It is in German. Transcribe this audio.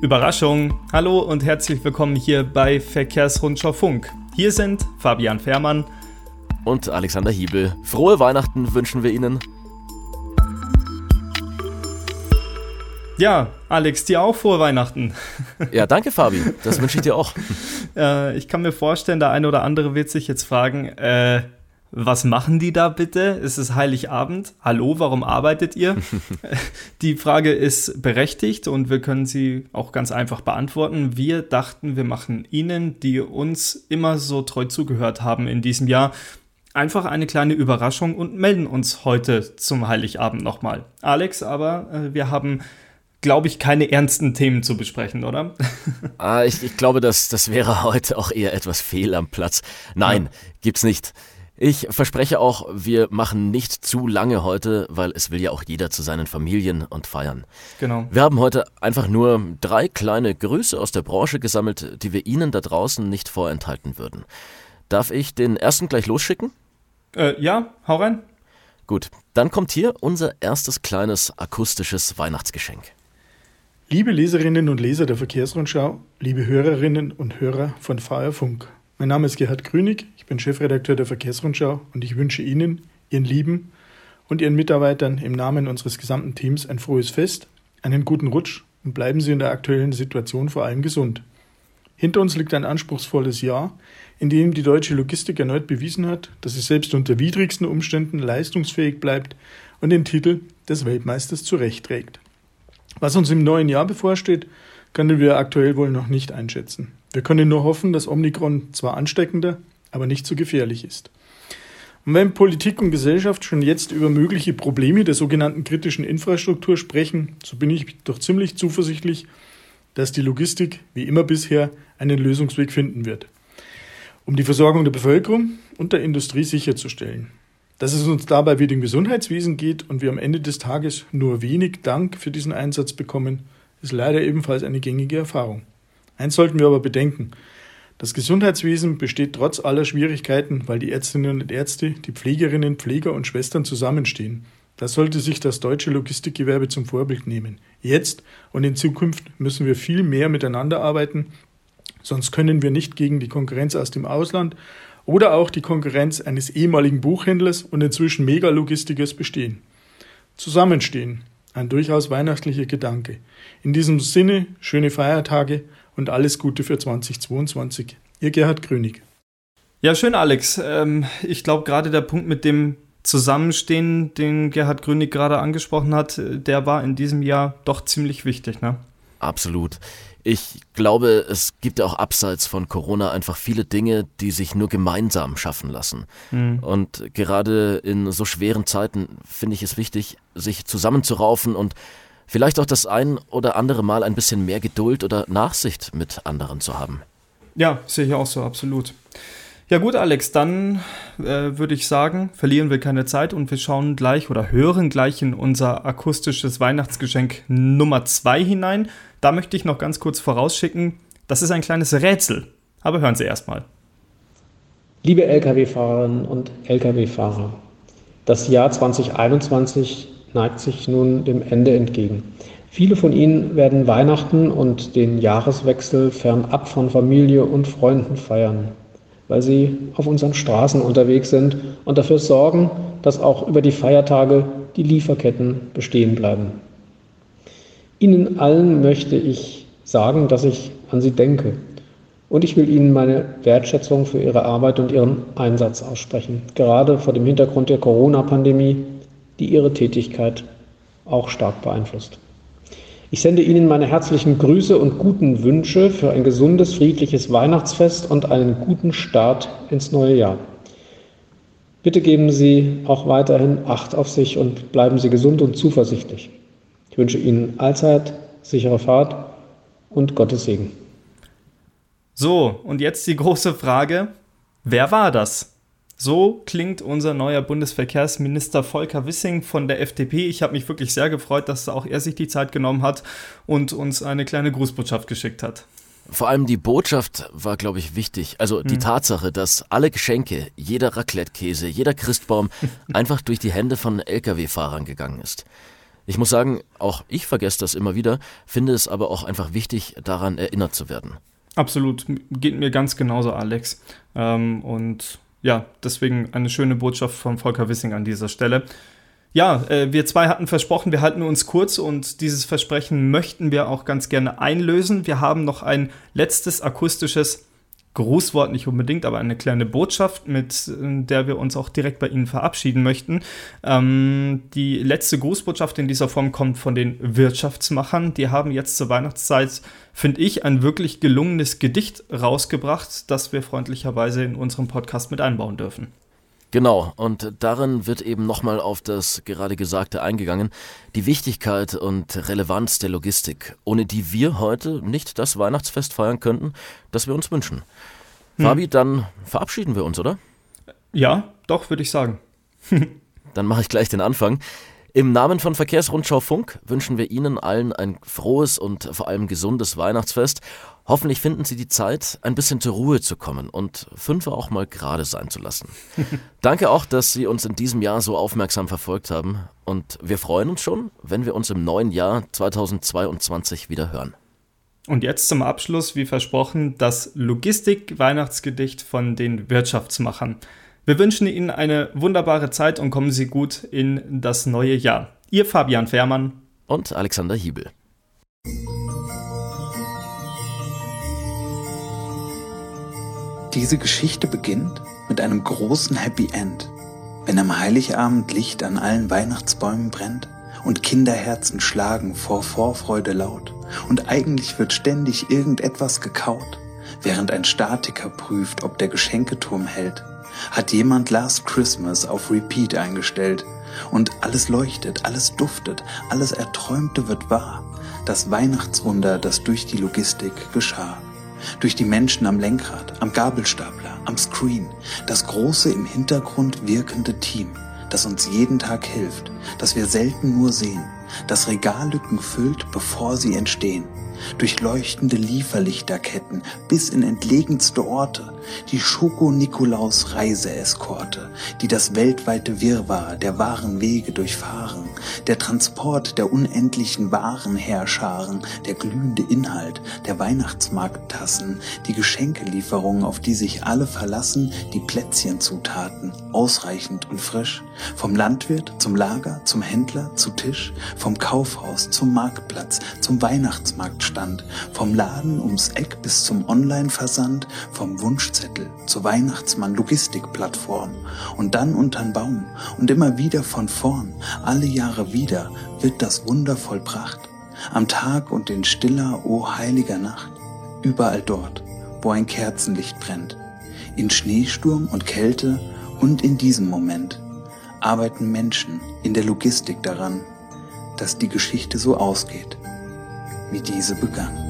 Überraschung! Hallo und herzlich willkommen hier bei Verkehrsrundschau Funk. Hier sind Fabian Fährmann und Alexander Hiebel. Frohe Weihnachten wünschen wir Ihnen. Ja, Alex, dir auch frohe Weihnachten. Ja, danke, Fabi. Das wünsche ich dir auch. äh, ich kann mir vorstellen, der eine oder andere wird sich jetzt fragen, äh, was machen die da bitte? Es ist Heiligabend. Hallo, warum arbeitet ihr? die Frage ist berechtigt und wir können sie auch ganz einfach beantworten. Wir dachten, wir machen Ihnen, die uns immer so treu zugehört haben in diesem Jahr, einfach eine kleine Überraschung und melden uns heute zum Heiligabend nochmal. Alex, aber äh, wir haben glaube ich, keine ernsten Themen zu besprechen, oder? ah, ich, ich glaube, das, das wäre heute auch eher etwas fehl am Platz. Nein, ja. gibt's nicht. Ich verspreche auch, wir machen nicht zu lange heute, weil es will ja auch jeder zu seinen Familien und feiern. Genau. Wir haben heute einfach nur drei kleine Grüße aus der Branche gesammelt, die wir Ihnen da draußen nicht vorenthalten würden. Darf ich den ersten gleich losschicken? Äh, ja, hau rein. Gut, dann kommt hier unser erstes kleines akustisches Weihnachtsgeschenk. Liebe Leserinnen und Leser der Verkehrsrundschau, liebe Hörerinnen und Hörer von VR Funk. Mein Name ist Gerhard Grünig, ich bin Chefredakteur der Verkehrsrundschau und ich wünsche Ihnen, Ihren Lieben und Ihren Mitarbeitern im Namen unseres gesamten Teams ein frohes Fest, einen guten Rutsch und bleiben Sie in der aktuellen Situation vor allem gesund. Hinter uns liegt ein anspruchsvolles Jahr, in dem die deutsche Logistik erneut bewiesen hat, dass sie selbst unter widrigsten Umständen leistungsfähig bleibt und den Titel des Weltmeisters zurechtträgt. Was uns im neuen Jahr bevorsteht, können wir aktuell wohl noch nicht einschätzen. Wir können nur hoffen, dass Omikron zwar ansteckender, aber nicht so gefährlich ist. Und wenn Politik und Gesellschaft schon jetzt über mögliche Probleme der sogenannten kritischen Infrastruktur sprechen, so bin ich doch ziemlich zuversichtlich, dass die Logistik wie immer bisher einen Lösungsweg finden wird, um die Versorgung der Bevölkerung und der Industrie sicherzustellen. Dass es uns dabei wie dem Gesundheitswesen geht und wir am Ende des Tages nur wenig Dank für diesen Einsatz bekommen, ist leider ebenfalls eine gängige Erfahrung. Eins sollten wir aber bedenken. Das Gesundheitswesen besteht trotz aller Schwierigkeiten, weil die Ärztinnen und Ärzte, die Pflegerinnen, Pfleger und Schwestern zusammenstehen. Das sollte sich das deutsche Logistikgewerbe zum Vorbild nehmen. Jetzt und in Zukunft müssen wir viel mehr miteinander arbeiten, sonst können wir nicht gegen die Konkurrenz aus dem Ausland oder auch die Konkurrenz eines ehemaligen Buchhändlers und inzwischen Megalogistikers bestehen. Zusammenstehen, ein durchaus weihnachtlicher Gedanke. In diesem Sinne, schöne Feiertage und alles Gute für 2022. Ihr Gerhard Grönig. Ja, schön, Alex. Ähm, ich glaube, gerade der Punkt mit dem Zusammenstehen, den Gerhard Grönig gerade angesprochen hat, äh, der war in diesem Jahr doch ziemlich wichtig, ne? Absolut. Ich glaube, es gibt ja auch abseits von Corona einfach viele Dinge, die sich nur gemeinsam schaffen lassen. Mhm. Und gerade in so schweren Zeiten finde ich es wichtig, sich zusammenzuraufen und vielleicht auch das ein oder andere Mal ein bisschen mehr Geduld oder Nachsicht mit anderen zu haben. Ja, sehe ich auch so, absolut. Ja gut, Alex, dann äh, würde ich sagen, verlieren wir keine Zeit und wir schauen gleich oder hören gleich in unser akustisches Weihnachtsgeschenk Nummer 2 hinein. Da möchte ich noch ganz kurz vorausschicken, das ist ein kleines Rätsel. Aber hören Sie erstmal. Liebe Lkw-Fahrerinnen und Lkw-Fahrer, das Jahr 2021 neigt sich nun dem Ende entgegen. Viele von Ihnen werden Weihnachten und den Jahreswechsel fernab von Familie und Freunden feiern, weil sie auf unseren Straßen unterwegs sind und dafür sorgen, dass auch über die Feiertage die Lieferketten bestehen bleiben. Ihnen allen möchte ich sagen, dass ich an Sie denke. Und ich will Ihnen meine Wertschätzung für Ihre Arbeit und Ihren Einsatz aussprechen, gerade vor dem Hintergrund der Corona-Pandemie die ihre Tätigkeit auch stark beeinflusst. Ich sende Ihnen meine herzlichen Grüße und guten Wünsche für ein gesundes, friedliches Weihnachtsfest und einen guten Start ins neue Jahr. Bitte geben Sie auch weiterhin Acht auf sich und bleiben Sie gesund und zuversichtlich. Ich wünsche Ihnen allzeit sichere Fahrt und Gottes Segen. So, und jetzt die große Frage, wer war das? So klingt unser neuer Bundesverkehrsminister Volker Wissing von der FDP. Ich habe mich wirklich sehr gefreut, dass auch er sich die Zeit genommen hat und uns eine kleine Grußbotschaft geschickt hat. Vor allem die Botschaft war, glaube ich, wichtig. Also die hm. Tatsache, dass alle Geschenke, jeder Raclette-Käse, jeder Christbaum einfach durch die Hände von Lkw-Fahrern gegangen ist. Ich muss sagen, auch ich vergesse das immer wieder, finde es aber auch einfach wichtig, daran erinnert zu werden. Absolut, geht mir ganz genauso, Alex. Ähm, und ja, deswegen eine schöne Botschaft von Volker Wissing an dieser Stelle. Ja, äh, wir zwei hatten versprochen, wir halten uns kurz und dieses Versprechen möchten wir auch ganz gerne einlösen. Wir haben noch ein letztes akustisches Grußwort nicht unbedingt, aber eine kleine Botschaft, mit der wir uns auch direkt bei Ihnen verabschieden möchten. Ähm, die letzte Grußbotschaft in dieser Form kommt von den Wirtschaftsmachern. Die haben jetzt zur Weihnachtszeit, finde ich, ein wirklich gelungenes Gedicht rausgebracht, das wir freundlicherweise in unserem Podcast mit einbauen dürfen. Genau, und darin wird eben nochmal auf das gerade Gesagte eingegangen, die Wichtigkeit und Relevanz der Logistik, ohne die wir heute nicht das Weihnachtsfest feiern könnten, das wir uns wünschen. Hm. Fabi, dann verabschieden wir uns, oder? Ja, doch, würde ich sagen. dann mache ich gleich den Anfang. Im Namen von Verkehrsrundschau Funk wünschen wir Ihnen allen ein frohes und vor allem gesundes Weihnachtsfest. Hoffentlich finden Sie die Zeit, ein bisschen zur Ruhe zu kommen und fünf auch mal gerade sein zu lassen. Danke auch, dass Sie uns in diesem Jahr so aufmerksam verfolgt haben und wir freuen uns schon, wenn wir uns im neuen Jahr 2022 wieder hören. Und jetzt zum Abschluss, wie versprochen, das Logistik-Weihnachtsgedicht von den Wirtschaftsmachern. Wir wünschen Ihnen eine wunderbare Zeit und kommen Sie gut in das neue Jahr. Ihr Fabian Fährmann und Alexander Hiebel. Diese Geschichte beginnt mit einem großen Happy End. Wenn am Heiligabend Licht an allen Weihnachtsbäumen brennt und Kinderherzen schlagen vor Vorfreude laut und eigentlich wird ständig irgendetwas gekaut, während ein Statiker prüft, ob der Geschenketurm hält hat jemand Last Christmas auf Repeat eingestellt und alles leuchtet, alles duftet, alles Erträumte wird wahr. Das Weihnachtswunder, das durch die Logistik geschah. Durch die Menschen am Lenkrad, am Gabelstapler, am Screen, das große im Hintergrund wirkende Team, das uns jeden Tag hilft, das wir selten nur sehen, das Regallücken füllt, bevor sie entstehen. Durch leuchtende Lieferlichterketten bis in entlegenste Orte, die Schoko-Nikolaus-Reiseeskorte, die das weltweite Wirrwarr der wahren Wege durchfahren, der Transport der unendlichen Warenherrscharen, der glühende Inhalt der Weihnachtsmarkttassen, die Geschenkelieferungen, auf die sich alle verlassen, die Plätzchenzutaten, ausreichend und frisch, vom Landwirt zum Lager, zum Händler, zu Tisch, vom Kaufhaus zum Marktplatz, zum Weihnachtsmarktstand, vom Laden ums Eck bis zum Online-Versand, vom Wunschzettel zur Weihnachtsmann-Logistikplattform und dann untern Baum und immer wieder von vorn, alle Jahre wieder wird das Wunder vollbracht. Am Tag und in stiller, o oh heiliger Nacht, überall dort, wo ein Kerzenlicht brennt, in Schneesturm und Kälte und in diesem Moment arbeiten Menschen in der Logistik daran, dass die Geschichte so ausgeht, wie diese begann.